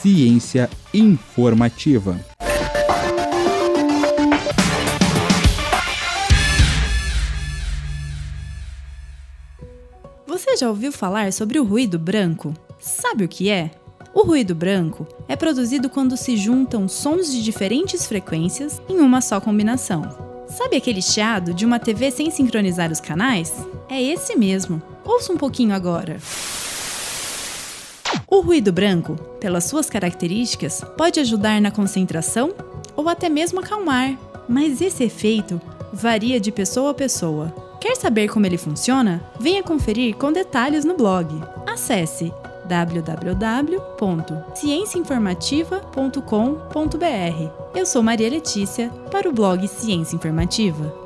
Ciência informativa. Você já ouviu falar sobre o ruído branco? Sabe o que é? O ruído branco é produzido quando se juntam sons de diferentes frequências em uma só combinação. Sabe aquele chiado de uma TV sem sincronizar os canais? É esse mesmo. Ouça um pouquinho agora. O ruído branco, pelas suas características, pode ajudar na concentração ou até mesmo acalmar, mas esse efeito varia de pessoa a pessoa. Quer saber como ele funciona? Venha conferir com detalhes no blog. Acesse www.cienciainformativa.com.br. Eu sou Maria Letícia para o blog Ciência Informativa.